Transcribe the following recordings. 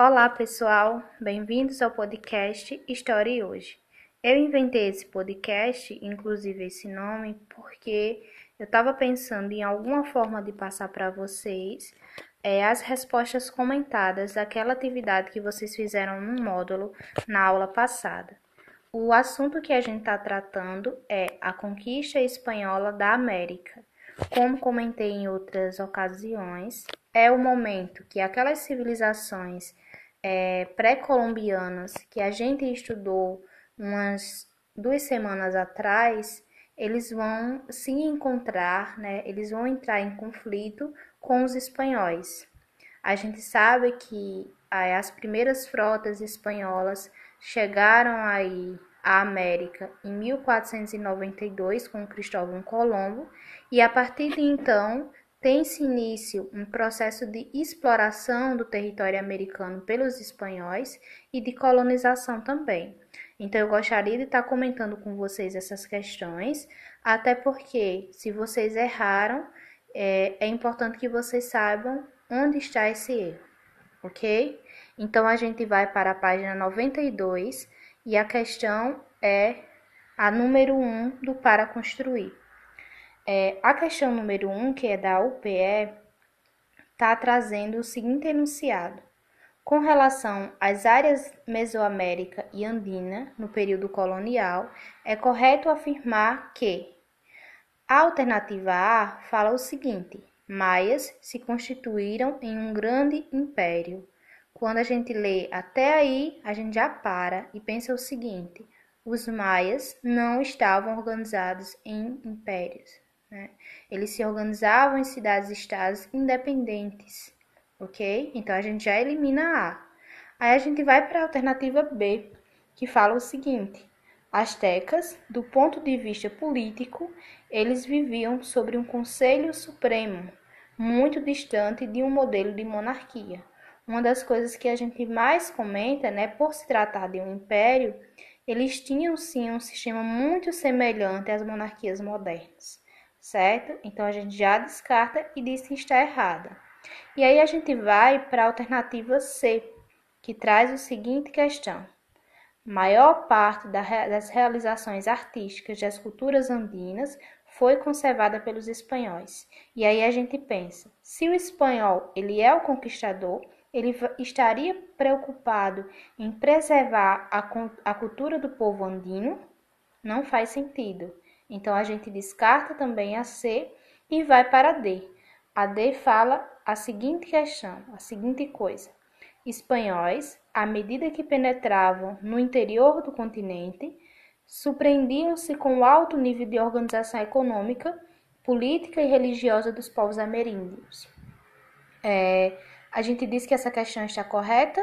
Olá, pessoal! Bem-vindos ao podcast História Hoje. Eu inventei esse podcast, inclusive esse nome, porque eu estava pensando em alguma forma de passar para vocês é, as respostas comentadas daquela atividade que vocês fizeram no módulo na aula passada. O assunto que a gente está tratando é a conquista espanhola da América. Como comentei em outras ocasiões, é o momento que aquelas civilizações é, pré-colombianas que a gente estudou umas duas semanas atrás, eles vão se encontrar, né? Eles vão entrar em conflito com os espanhóis. A gente sabe que as primeiras frotas espanholas chegaram aí à América em 1492 com Cristóvão Colombo e a partir de então tem-se início um processo de exploração do território americano pelos espanhóis e de colonização também. Então, eu gostaria de estar comentando com vocês essas questões, até porque, se vocês erraram, é, é importante que vocês saibam onde está esse erro, ok? Então, a gente vai para a página 92 e a questão é a número 1 do para construir. É, a questão número 1, que é da UPE, está trazendo o seguinte enunciado. Com relação às áreas Mesoamérica e Andina no período colonial, é correto afirmar que a alternativa A fala o seguinte: Maias se constituíram em um grande império. Quando a gente lê até aí, a gente já para e pensa o seguinte: os maias não estavam organizados em impérios. Né? Eles se organizavam em cidades-estados independentes, ok? Então a gente já elimina A. Aí a gente vai para a alternativa B, que fala o seguinte: Astecas, do ponto de vista político, eles viviam sobre um conselho supremo, muito distante de um modelo de monarquia. Uma das coisas que a gente mais comenta, né, por se tratar de um império, eles tinham sim um sistema muito semelhante às monarquias modernas certo? Então a gente já descarta e diz que está errada. E aí a gente vai para a alternativa C, que traz o seguinte questão: maior parte das realizações artísticas das culturas andinas foi conservada pelos espanhóis. E aí a gente pensa, se o espanhol ele é o conquistador, ele estaria preocupado em preservar a, a cultura do povo andino? Não faz sentido. Então a gente descarta também a C e vai para a D. A D fala a seguinte questão, a seguinte coisa: espanhóis, à medida que penetravam no interior do continente, surpreendiam-se com o alto nível de organização econômica, política e religiosa dos povos ameríndios. É, a gente diz que essa questão está correta?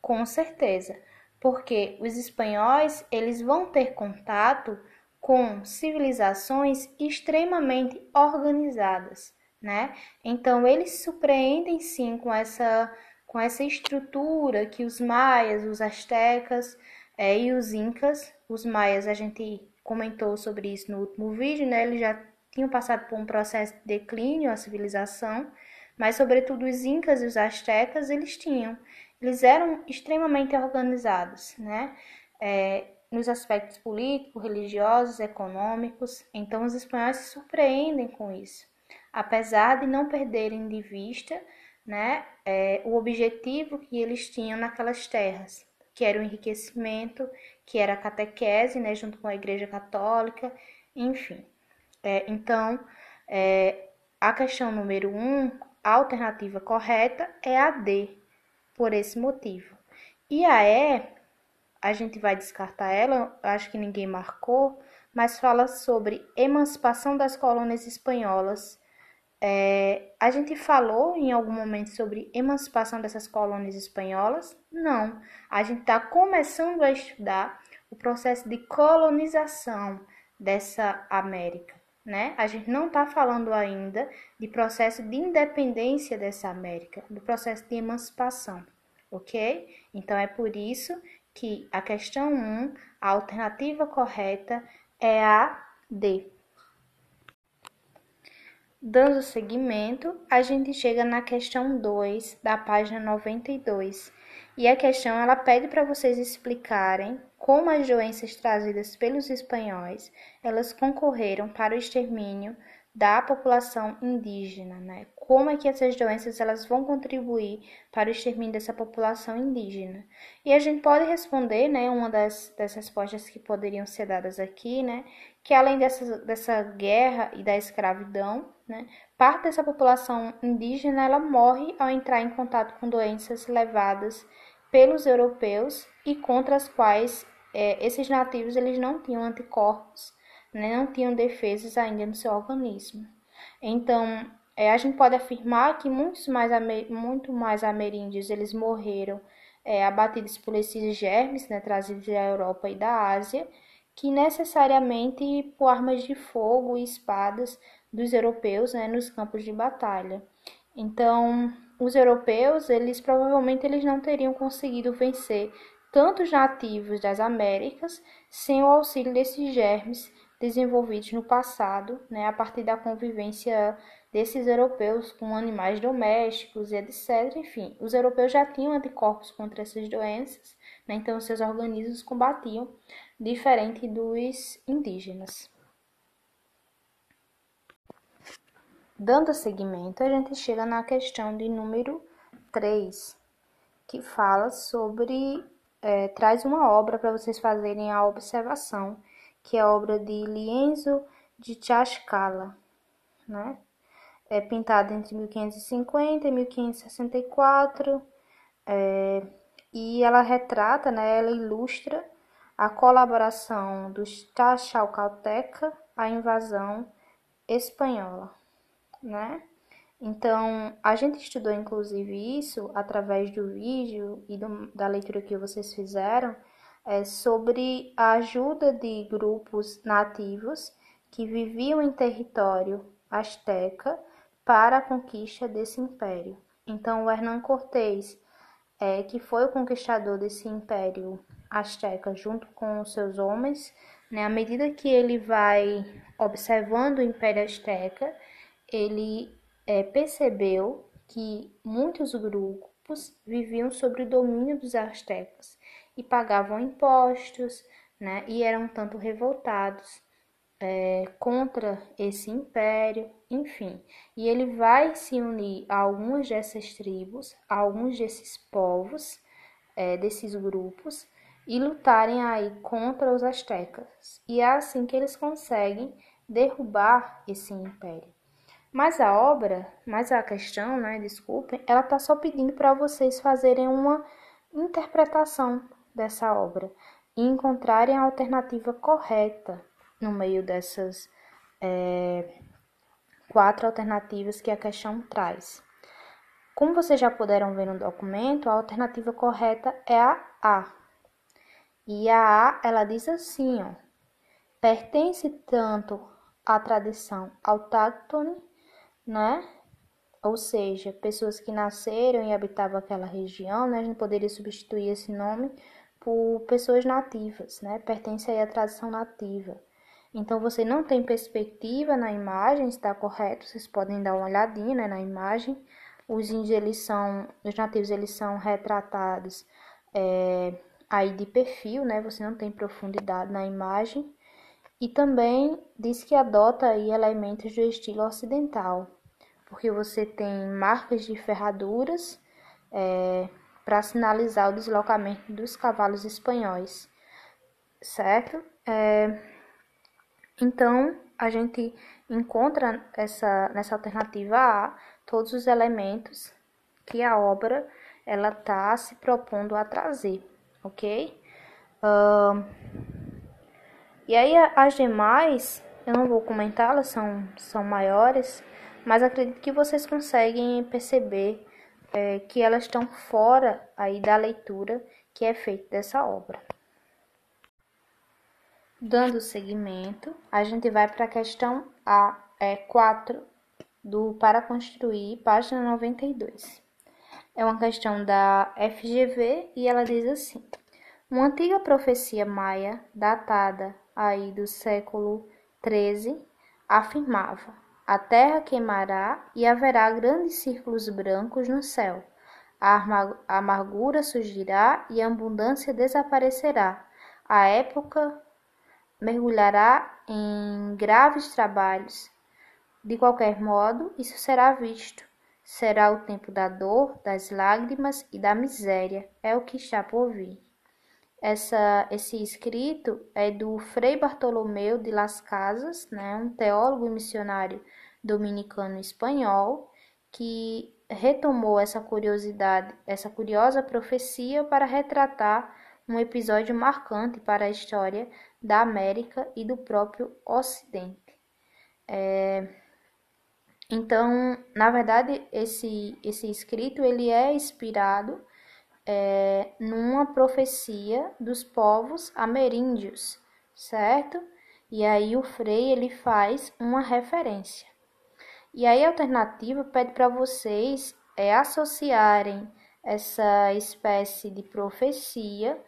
Com certeza, porque os espanhóis eles vão ter contato com civilizações extremamente organizadas, né? Então eles surpreendem sim com essa com essa estrutura que os maias, os astecas é, e os incas, os maias a gente comentou sobre isso no último vídeo, né? Eles já tinham passado por um processo de declínio a civilização, mas sobretudo os incas e os astecas eles tinham, eles eram extremamente organizados, né? É, nos aspectos políticos, religiosos, econômicos. Então, os espanhóis se surpreendem com isso, apesar de não perderem de vista né, é, o objetivo que eles tinham naquelas terras, que era o enriquecimento, que era a catequese, né, junto com a Igreja Católica, enfim. É, então, é, a questão número um, a alternativa correta é a D, por esse motivo. E a E a gente vai descartar ela, acho que ninguém marcou, mas fala sobre emancipação das colônias espanholas. É, a gente falou em algum momento sobre emancipação dessas colônias espanholas? Não. A gente está começando a estudar o processo de colonização dessa América. Né? A gente não está falando ainda de processo de independência dessa América, do processo de emancipação, ok? Então é por isso que a questão 1, a alternativa correta é a D. Dando seguimento, a gente chega na questão 2 da página 92. E a questão ela pede para vocês explicarem como as doenças trazidas pelos espanhóis, elas concorreram para o extermínio da população indígena, né? Como é que essas doenças elas vão contribuir para o extermínio dessa população indígena? E a gente pode responder, né, uma das, das respostas que poderiam ser dadas aqui, né, que além dessa, dessa guerra e da escravidão, né, parte dessa população indígena ela morre ao entrar em contato com doenças levadas pelos europeus e contra as quais é, esses nativos eles não tinham anticorpos né, não tinham defesas ainda no seu organismo. Então, é, a gente pode afirmar que muitos mais, muito mais ameríndios eles morreram é, abatidos por esses germes né, trazidos da Europa e da Ásia, que necessariamente por armas de fogo e espadas dos europeus né, nos campos de batalha. Então, os europeus, eles provavelmente eles não teriam conseguido vencer tantos nativos das Américas sem o auxílio desses germes desenvolvidos no passado, né, a partir da convivência desses europeus com animais domésticos etc. Enfim, os europeus já tinham anticorpos contra essas doenças, né, então seus organismos combatiam, diferente dos indígenas. Dando seguimento, a gente chega na questão de número 3, que fala sobre. É, traz uma obra para vocês fazerem a observação que é obra de Lienzo de Tlaxcala, né? É pintada entre 1550 e 1564, é, e ela retrata, né, ela ilustra a colaboração dos Taxalcalteca à invasão espanhola, né? Então, a gente estudou inclusive isso através do vídeo e do, da leitura que vocês fizeram, é, sobre a ajuda de grupos nativos que viviam em território asteca para a conquista desse império. Então, o Hernán Cortés, é, que foi o conquistador desse império asteca junto com os seus homens, né, à medida que ele vai observando o império asteca, ele é, percebeu que muitos grupos viviam sob o domínio dos astecas e pagavam impostos, né, e eram tanto revoltados é, contra esse império, enfim. E ele vai se unir a algumas dessas tribos, a alguns desses povos, é, desses grupos, e lutarem aí contra os astecas. E é assim que eles conseguem derrubar esse império. Mas a obra, mas a questão, né, desculpem, ela tá só pedindo para vocês fazerem uma interpretação dessa obra e encontrarem a alternativa correta no meio dessas é, quatro alternativas que a questão traz. Como vocês já puderam ver no documento, a alternativa correta é a A. E a A, ela diz assim, ó, pertence tanto à tradição autóctone, né? Ou seja, pessoas que nasceram e habitavam aquela região, né? A gente poderia substituir esse nome por pessoas nativas, né? Pertence aí à tradição nativa. Então você não tem perspectiva na imagem, está correto? Vocês podem dar uma olhadinha né, na imagem. Os índios, eles são, os nativos, eles são retratados é, aí de perfil, né? Você não tem profundidade na imagem. E também diz que adota aí elementos do estilo ocidental, porque você tem marcas de ferraduras, é, para sinalizar o deslocamento dos cavalos espanhóis, certo? É, então, a gente encontra essa, nessa alternativa A todos os elementos que a obra ela está se propondo a trazer, ok? Uh, e aí as demais, eu não vou comentá-las, são, são maiores, mas acredito que vocês conseguem perceber é, que elas estão fora aí da leitura que é feita dessa obra. Dando seguimento, a gente vai para a questão A, é, 4 do Para Construir, página 92. É uma questão da FGV e ela diz assim: Uma antiga profecia maia, datada aí do século 13, afirmava: A terra queimará e haverá grandes círculos brancos no céu. A amargura surgirá e a abundância desaparecerá. A época mergulhará em graves trabalhos. De qualquer modo, isso será visto. Será o tempo da dor, das lágrimas e da miséria. É o que está por vir. Essa, esse escrito é do Frei Bartolomeu de Las Casas, né, um teólogo e missionário dominicano espanhol, que retomou essa curiosidade, essa curiosa profecia para retratar um episódio marcante para a história da América e do próprio Ocidente. É... Então, na verdade, esse, esse escrito ele é inspirado é, numa profecia dos povos ameríndios, certo? E aí o Frei ele faz uma referência. E aí a alternativa pede para vocês é, associarem essa espécie de profecia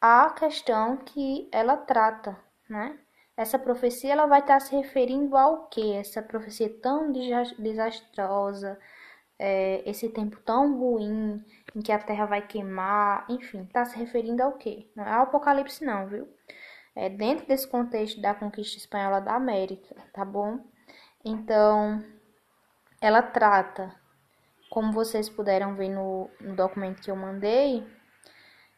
à questão que ela trata, né? Essa profecia ela vai estar se referindo ao que? Essa profecia tão desastrosa, é, esse tempo tão ruim em que a terra vai queimar, enfim, está se referindo ao que? Não é ao Apocalipse não, viu? É dentro desse contexto da conquista espanhola da América, tá bom? Então, ela trata, como vocês puderam ver no, no documento que eu mandei,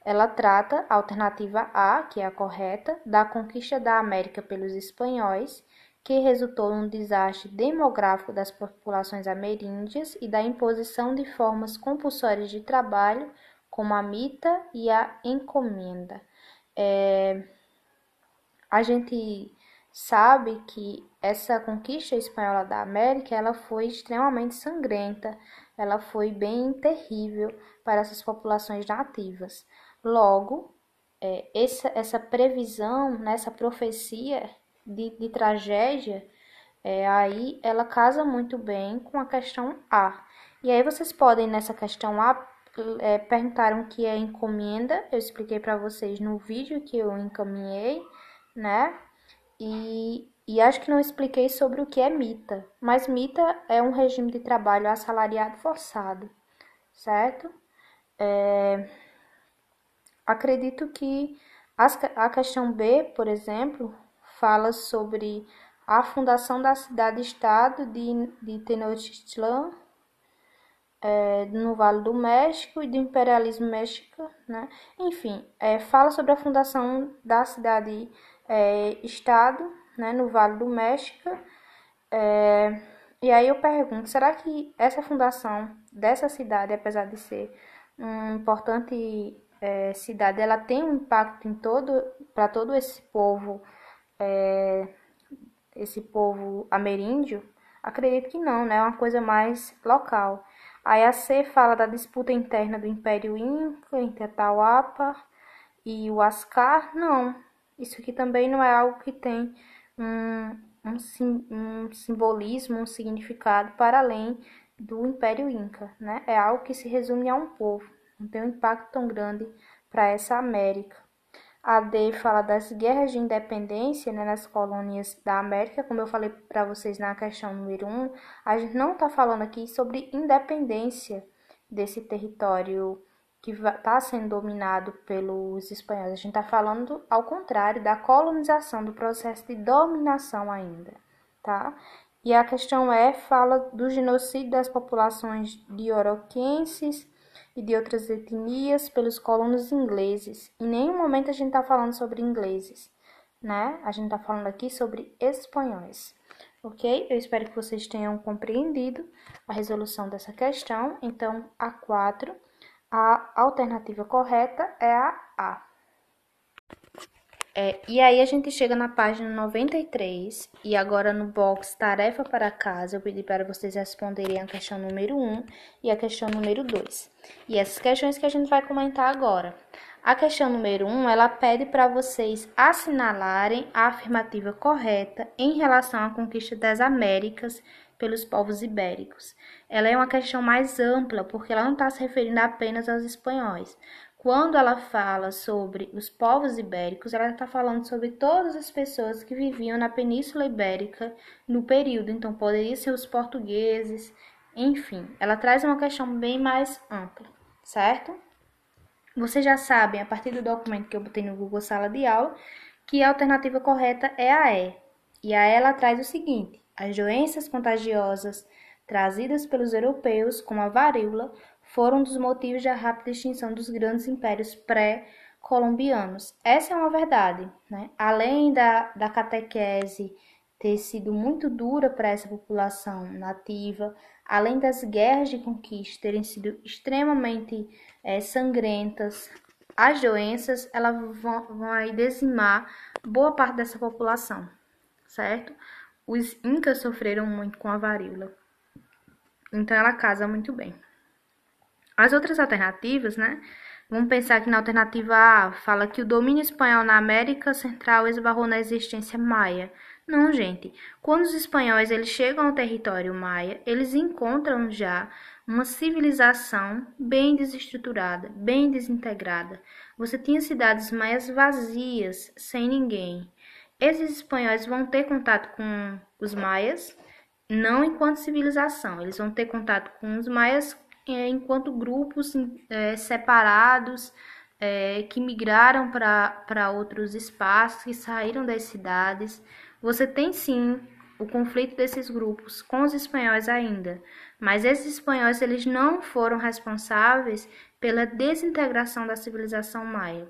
ela trata a alternativa A, que é a correta, da conquista da América pelos espanhóis, que resultou num desastre demográfico das populações ameríndias e da imposição de formas compulsórias de trabalho, como a mita e a encomenda. É, a gente sabe que essa conquista espanhola da América ela foi extremamente sangrenta, ela foi bem terrível para essas populações nativas. Logo, é, essa, essa previsão, né, essa profecia de, de tragédia, é, aí ela casa muito bem com a questão A. E aí vocês podem, nessa questão A, é, perguntaram o que é encomenda, eu expliquei para vocês no vídeo que eu encaminhei, né? E, e acho que não expliquei sobre o que é mita, mas mita é um regime de trabalho assalariado forçado, certo? É, acredito que as, a questão B, por exemplo, fala sobre a fundação da cidade-estado de, de Tenochtitlan, é, no Vale do México e do imperialismo mexicano, né? Enfim, é, fala sobre a fundação da cidade é, estado, né, no Vale do México. É, e aí eu pergunto, será que essa fundação dessa cidade, apesar de ser uma importante é, cidade, ela tem um impacto em todo para todo esse povo, é, esse povo ameríndio? Acredito que não, né? É uma coisa mais local. Aí a C fala da disputa interna do Império Inca entre Atahualpa e o Ascar. Não, isso aqui também não é algo que tem um, um, sim, um simbolismo, um significado para além do Império Inca, né? É algo que se resume a um povo, não tem um impacto tão grande para essa América. A D fala das guerras de independência né, nas colônias da América, como eu falei para vocês na questão número 1, um, a gente não está falando aqui sobre independência desse território que está sendo dominado pelos espanhóis. A gente está falando ao contrário da colonização, do processo de dominação ainda, tá? E a questão é fala do genocídio das populações de oroquenses e de outras etnias pelos colonos ingleses. Em nenhum momento a gente está falando sobre ingleses, né? A gente está falando aqui sobre espanhóis. Ok? Eu espero que vocês tenham compreendido a resolução dessa questão. Então, a 4 a alternativa correta é a A. É, e aí a gente chega na página 93 e agora no box tarefa para casa eu pedi para vocês responderem a questão número 1 e a questão número 2. E essas questões que a gente vai comentar agora. A questão número 1, ela pede para vocês assinalarem a afirmativa correta em relação à conquista das Américas pelos povos ibéricos. Ela é uma questão mais ampla, porque ela não está se referindo apenas aos espanhóis. quando ela fala sobre os povos ibéricos, ela está falando sobre todas as pessoas que viviam na Península Ibérica no período. Então, poderia ser os portugueses, enfim, ela traz uma questão bem mais ampla, certo? Vocês já sabem, a partir do documento que eu botei no Google Sala de Aula, que a alternativa correta é a E. E a E ela traz o seguinte: as doenças contagiosas trazidas pelos europeus, como a varíola, foram dos motivos da rápida extinção dos grandes impérios pré-colombianos. Essa é uma verdade. Né? Além da, da catequese ter sido muito dura para essa população nativa, além das guerras de conquista terem sido extremamente é, sangrentas, as doenças elas vão, vão dizimar boa parte dessa população, certo? Os incas sofreram muito com a varíola, então ela casa muito bem. As outras alternativas, né? Vamos pensar que na alternativa A fala que o domínio espanhol na América Central esbarrou na existência maia. Não, gente. Quando os espanhóis eles chegam ao território maia, eles encontram já uma civilização bem desestruturada, bem desintegrada. Você tinha cidades maias vazias, sem ninguém. Esses espanhóis vão ter contato com os maias, não enquanto civilização, eles vão ter contato com os maias é, enquanto grupos é, separados é, que migraram para outros espaços, que saíram das cidades. Você tem sim o conflito desses grupos com os espanhóis ainda, mas esses espanhóis eles não foram responsáveis pela desintegração da civilização maia.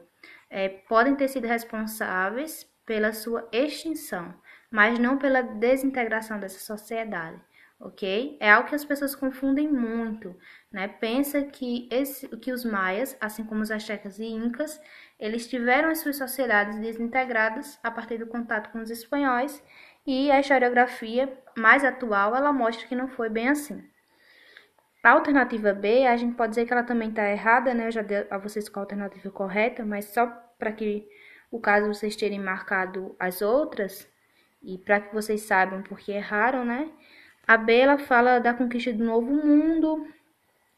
É, podem ter sido responsáveis pela sua extinção, mas não pela desintegração dessa sociedade ok? É algo que as pessoas confundem muito, né? Pensa que, esse, que os maias, assim como os astecas e incas, eles tiveram as suas sociedades desintegradas a partir do contato com os espanhóis e a historiografia mais atual, ela mostra que não foi bem assim. A alternativa B, a gente pode dizer que ela também está errada, né? Eu já dei a vocês qual a alternativa correta, mas só para que o caso vocês terem marcado as outras e para que vocês saibam porque erraram, né? A Bela fala da conquista do novo mundo,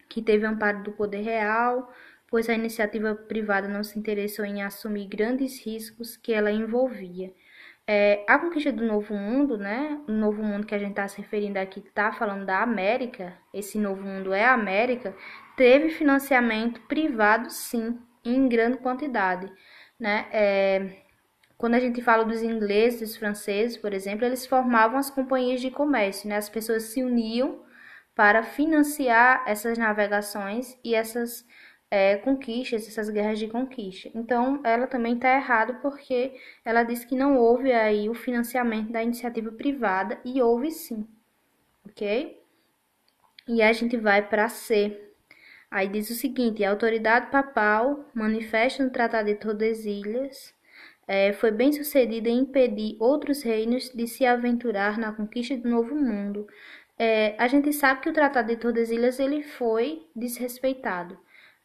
que teve amparo do poder real, pois a iniciativa privada não se interessou em assumir grandes riscos que ela envolvia. É, a conquista do Novo Mundo, né? O Novo Mundo que a gente está se referindo aqui, está falando da América, esse Novo Mundo é a América, teve financiamento privado, sim, em grande quantidade, né? É, quando a gente fala dos ingleses, dos franceses, por exemplo, eles formavam as companhias de comércio, né? As pessoas se uniam para financiar essas navegações e essas é, conquistas, essas guerras de conquista. Então, ela também está errada porque ela diz que não houve aí o financiamento da iniciativa privada e houve sim, ok? E a gente vai para C. Aí diz o seguinte: a autoridade papal manifesta no Tratado de Tordesilhas é, foi bem sucedida em impedir outros reinos de se aventurar na conquista do Novo Mundo. É, a gente sabe que o Tratado de Tordesilhas ele foi desrespeitado.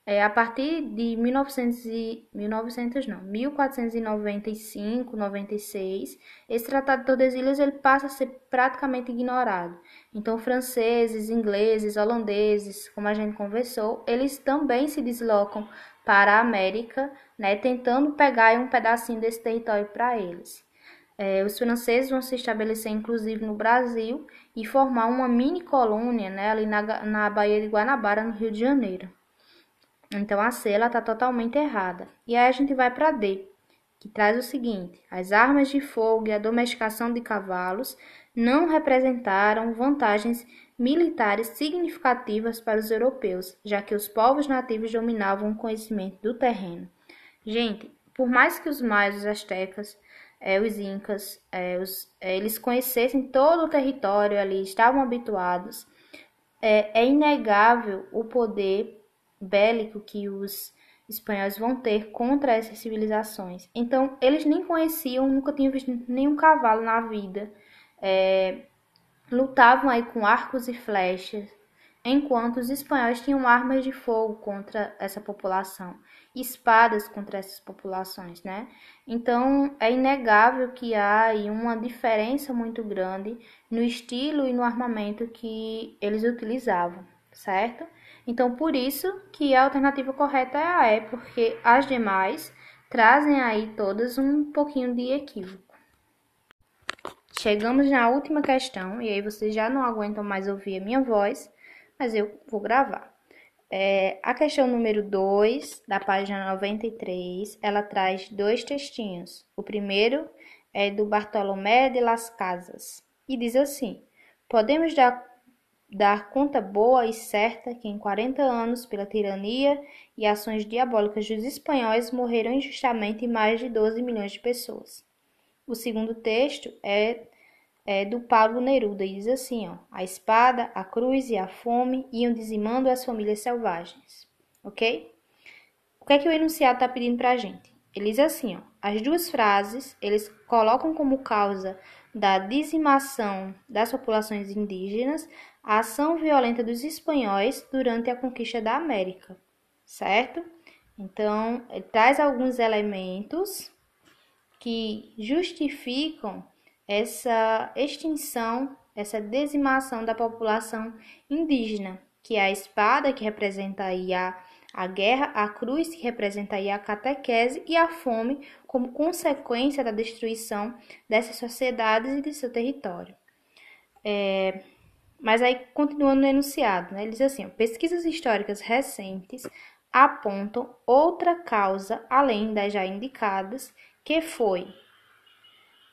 É, a partir de 1900, e, 1900 não, 1495, 96, esse Tratado de Tordesilhas ele passa a ser praticamente ignorado. Então, franceses, ingleses, holandeses, como a gente conversou, eles também se deslocam para a América, né, tentando pegar um pedacinho desse território para eles. É, os franceses vão se estabelecer, inclusive, no Brasil e formar uma mini colônia né, ali na, na Baía de Guanabara, no Rio de Janeiro. Então, a C está totalmente errada. E aí a gente vai para D, que traz o seguinte: as armas de fogo e a domesticação de cavalos não representaram vantagens militares significativas para os europeus, já que os povos nativos dominavam o conhecimento do terreno. Gente, por mais que os maias, os astecas, é, os incas, é, os, é, eles conhecessem todo o território ali, estavam habituados, é, é inegável o poder bélico que os espanhóis vão ter contra essas civilizações. Então, eles nem conheciam, nunca tinham visto nenhum cavalo na vida. É, lutavam aí com arcos e flechas, enquanto os espanhóis tinham armas de fogo contra essa população, espadas contra essas populações, né? Então é inegável que há aí uma diferença muito grande no estilo e no armamento que eles utilizavam, certo? Então, por isso que a alternativa correta é a E, porque as demais trazem aí todas um pouquinho de equívoco. Chegamos na última questão, e aí vocês já não aguentam mais ouvir a minha voz, mas eu vou gravar. É, a questão número 2, da página 93, ela traz dois textinhos. O primeiro é do Bartolomé de las Casas e diz assim: Podemos dar, dar conta boa e certa que em 40 anos, pela tirania e ações diabólicas dos espanhóis, morreram injustamente mais de 12 milhões de pessoas. O segundo texto é é, do Pablo Neruda e diz assim: ó, a espada, a cruz e a fome iam dizimando as famílias selvagens. Ok? O que é que o enunciado está pedindo para a gente? Ele diz assim: ó, as duas frases eles colocam como causa da dizimação das populações indígenas a ação violenta dos espanhóis durante a conquista da América, certo? Então, ele traz alguns elementos que justificam essa extinção, essa dizimação da população indígena, que é a espada, que representa aí a, a guerra, a cruz, que representa aí a catequese, e a fome, como consequência da destruição dessas sociedades e de seu território. É, mas aí, continuando no enunciado, né, ele diz assim: pesquisas históricas recentes apontam outra causa além das já indicadas, que foi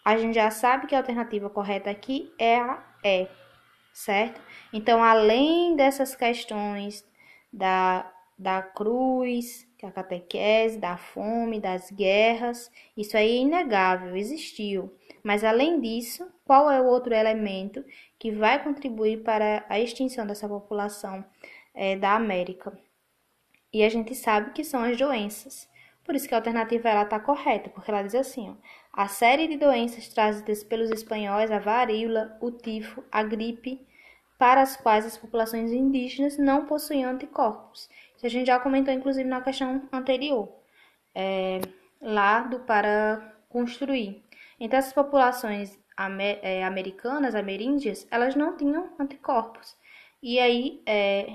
a gente já sabe que a alternativa correta aqui é a E, certo? Então, além dessas questões da, da cruz, que é a catequese, da fome, das guerras, isso aí é inegável, existiu. Mas, além disso, qual é o outro elemento que vai contribuir para a extinção dessa população é, da América? E a gente sabe que são as doenças. Por isso que a alternativa está correta, porque ela diz assim, ó, a série de doenças trazidas pelos espanhóis, a varíola, o tifo, a gripe, para as quais as populações indígenas não possuíam anticorpos. Isso a gente já comentou, inclusive, na questão anterior, é, lá do para construir. Então, essas populações é, americanas, ameríndias, elas não tinham anticorpos. E aí, é,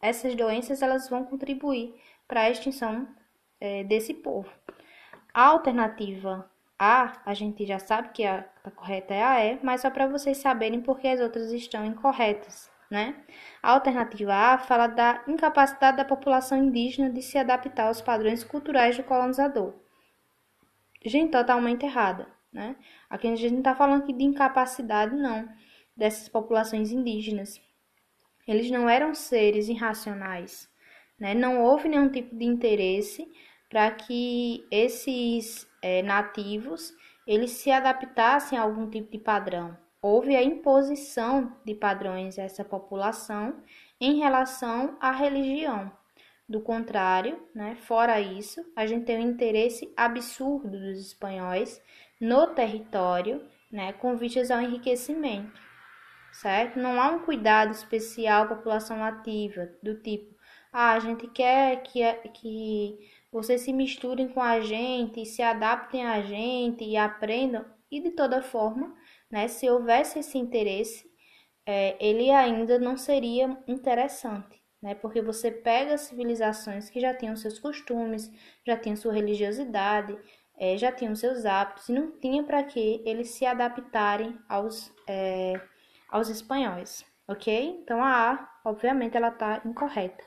essas doenças elas vão contribuir para a extinção é, desse povo. A alternativa A, a gente já sabe que a, a correta é a E, mas só para vocês saberem porque as outras estão incorretas, né? A alternativa A fala da incapacidade da população indígena de se adaptar aos padrões culturais do colonizador. Gente, totalmente errada, né? Aqui a gente não está falando aqui de incapacidade, não, dessas populações indígenas. Eles não eram seres irracionais, né? Não houve nenhum tipo de interesse para que esses é, nativos eles se adaptassem a algum tipo de padrão. Houve a imposição de padrões a essa população em relação à religião. Do contrário, né, fora isso, a gente tem um interesse absurdo dos espanhóis no território, né, com vistas ao enriquecimento, certo? Não há um cuidado especial à população nativa, do tipo, ah, a gente quer que, que vocês se misturem com a gente, se adaptem a gente e aprendam. E de toda forma, né, se houvesse esse interesse, é, ele ainda não seria interessante, né? Porque você pega civilizações que já tinham seus costumes, já tinham sua religiosidade, é, já tinham seus hábitos, e não tinha para que eles se adaptarem aos, é, aos espanhóis, ok? Então a A, obviamente, ela está incorreta.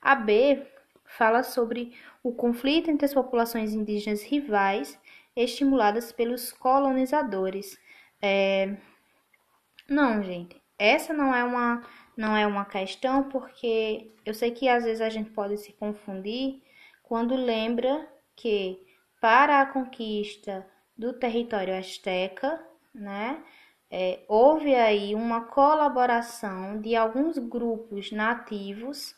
A B fala sobre o conflito entre as populações indígenas rivais estimuladas pelos colonizadores. É... Não, gente, essa não é uma não é uma questão porque eu sei que às vezes a gente pode se confundir quando lembra que para a conquista do território asteca, né, é, houve aí uma colaboração de alguns grupos nativos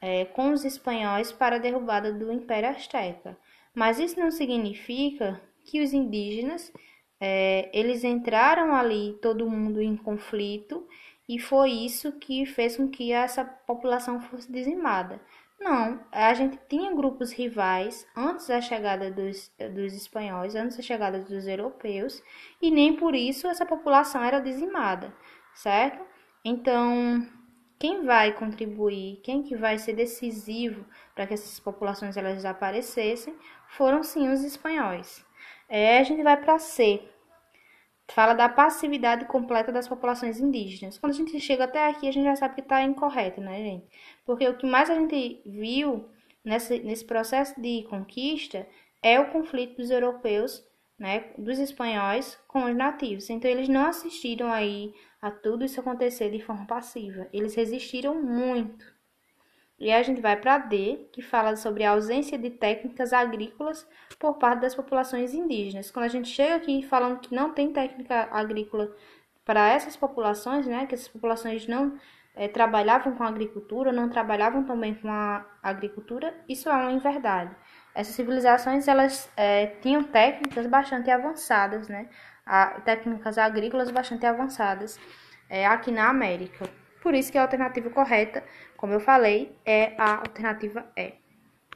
é, com os espanhóis para a derrubada do Império Azteca. Mas isso não significa que os indígenas é, eles entraram ali todo mundo em conflito e foi isso que fez com que essa população fosse dizimada. Não, a gente tinha grupos rivais antes da chegada dos, dos espanhóis, antes da chegada dos europeus, e nem por isso essa população era dizimada, certo? Então, quem vai contribuir, quem que vai ser decisivo para que essas populações elas desaparecessem, foram sim os espanhóis. É, a gente vai para C, fala da passividade completa das populações indígenas. Quando a gente chega até aqui, a gente já sabe que está incorreto, né, gente? Porque o que mais a gente viu nesse, nesse processo de conquista é o conflito dos europeus, né, dos espanhóis com os nativos. Então, eles não assistiram aí a tudo isso acontecer de forma passiva. Eles resistiram muito. E a gente vai para D, que fala sobre a ausência de técnicas agrícolas por parte das populações indígenas. Quando a gente chega aqui falando que não tem técnica agrícola para essas populações, né, que essas populações não é, trabalhavam com a agricultura, não trabalhavam também com a agricultura, isso é uma inverdade. Essas civilizações elas é, tinham técnicas bastante avançadas, né, a, técnicas agrícolas bastante avançadas é, aqui na América. Por isso que a alternativa correta, como eu falei, é a alternativa E.